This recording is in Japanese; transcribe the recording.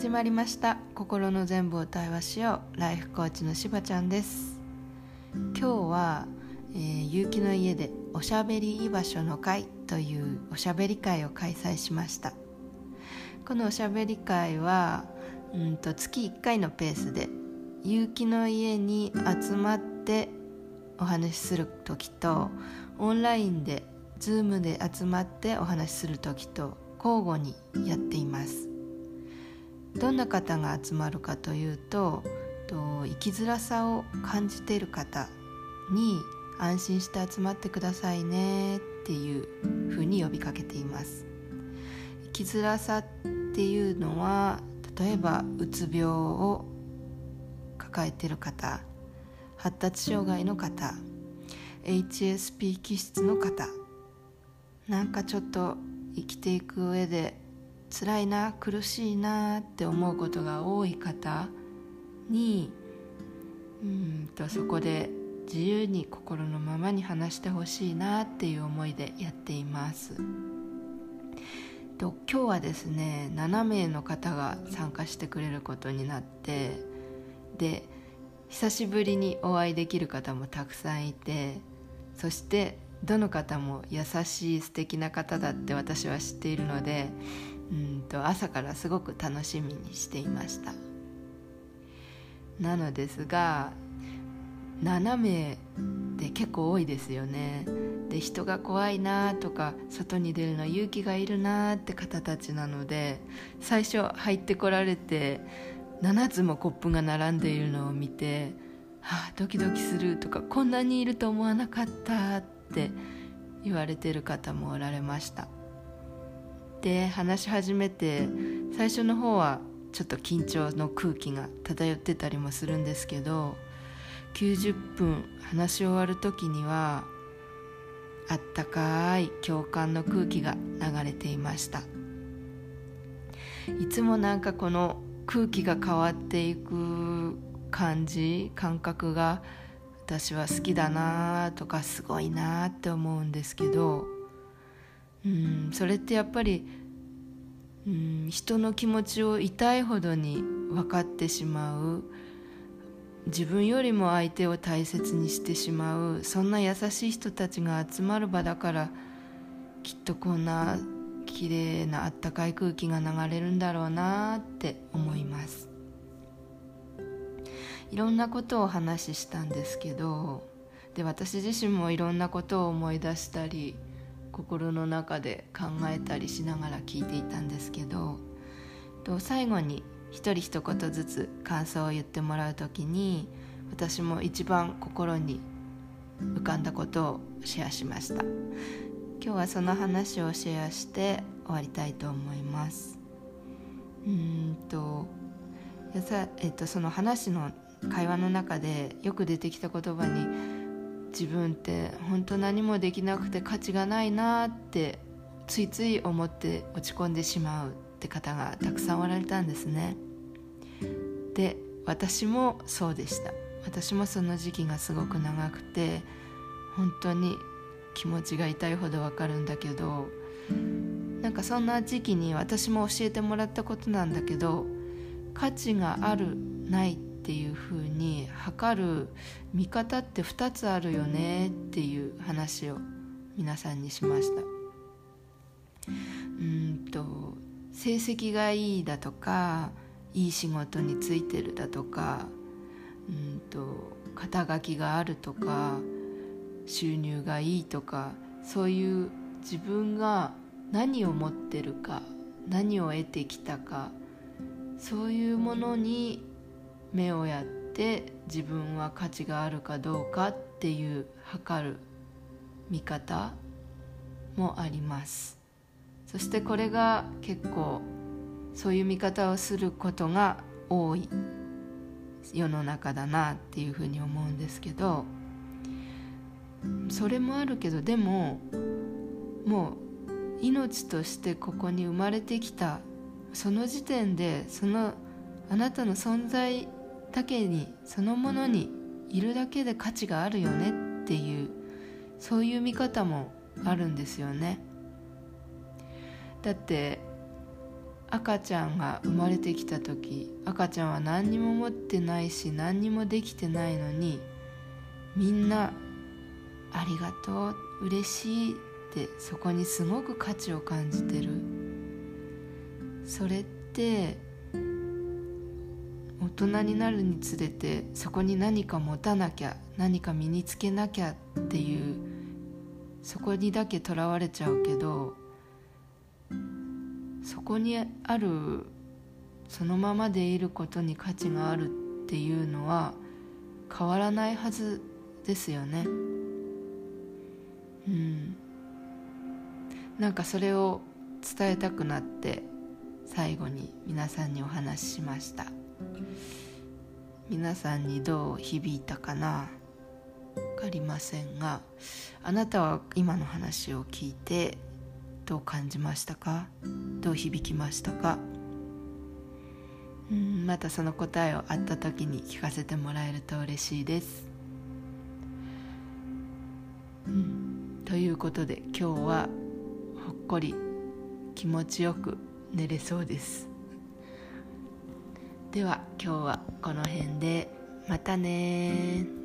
始まりました。心の全部を対話しよう。ライフコーチのしばちゃんです。今日は、えー、結城の家でおしゃべり居場所の会というおしゃべり会を開催しました。このおしゃべり会はうんと月1回のペースで結城の家に集まってお話しする時とオンラインで Zoom で集まってお話しする時と交互にやっています。どんな方が集まるかというとと生きづらさを感じている方に安心して集まってくださいねっていうふうに呼びかけています。生きづらさっていうのは例えばうつ病を抱えている方発達障害の方 HSP 気質の方なんかちょっと生きていく上で辛いな苦しいなって思うことが多い方にうんとそこで自由に心のままに話してほしいなっていう思いでやっています。と今日はですね7名の方が参加してくれることになってで久しぶりにお会いできる方もたくさんいてそしてどの方も優しい素敵な方だって私は知っているのでうんと朝からすごく楽しみにしていました。なのですが7名で結構多いですよね。で人が怖いなとか外に出るの勇気がいるなって方たちなので最初入ってこられて7つもコップが並んでいるのを見て「はあドキドキする」とか「こんなにいると思わなかった」って言われてる方もおられました。で話し始めて最初の方はちょっと緊張の空気が漂ってたりもするんですけど90分話し終わる時にはあったかい共感の空気が流れていました。いつもなんかこの空気が変わっていく感じ感覚が私は好きだなとかすごいなって思うんですけどうんそれってやっぱりうん人の気持ちを痛いほどに分かってしまう。自分よりも相手を大切にしてしまう。そんな優しい人たちが集まる場だからきっとこんな綺麗なあったかい空気が流れるんだろうなって思います。いろんなことをお話したんですけどで私自身もいろんなことを思い出したり心の中で考えたりしながら聞いていたんですけど最後に一人一言ずつ感想を言ってもらう時に私も一番心に浮かんだことをシェアしました。今日はその話をシェアして終わりたいと思います。うんとやさ、えっと、その話の会話の中でよく出てきた言葉に自分って本当何もできなくて価値がないなってついつい思って落ち込んでしまうって方がたくさんおられたんですね。で私もそうでした。私もその時期がすごく長くて本当に気持ちが痛いほどわかるんだけどなんかそんな時期に私も教えてもらったことなんだけど価値があるないってていうふうに測る見方って2つあるよねっていう話を皆さんにしました。うんと成績がいいだとかいい仕事についてるだとかうんと肩書きがあるとか収入がいいとかそういう自分が何を持ってるか何を得てきたかそういうものに目をやって自分は価値があるかどうかっていう測る見方もあります。そしてこれが結構そういう見方をすることが多い世の中だなっていうふうに思うんですけどそれもあるけどでももう命としてここに生まれてきた。その時点でそのあなたの存在だけにそのものにいるだけで価値があるよねっていうそういう見方もあるんですよね。だって赤ちゃんが生まれてきた時赤ちゃんは何にも持ってないし何にもできてないのにみんな「ありがとう嬉しい」ってそこにすごく価値を感じてる。それって大人になるにつれてそこに何か持たなきゃ何か身につけなきゃっていうそこにだけとらわれちゃうけどそこにあるそのままでいることに価値があるっていうのは変わらないはずですよね。うん。なんかそれを伝えたくなって最後に皆さんにお話ししました。皆さんにどう響いたかな？分かりませんがあなたは今の話を聞いてどう感じましたか？どう響きましたか？うんまたその答えをあった時に聞かせてもらえると嬉しいです、うん、ということで今日はほっこり気持ちよく寝れそうです。では今日はこの辺でまたね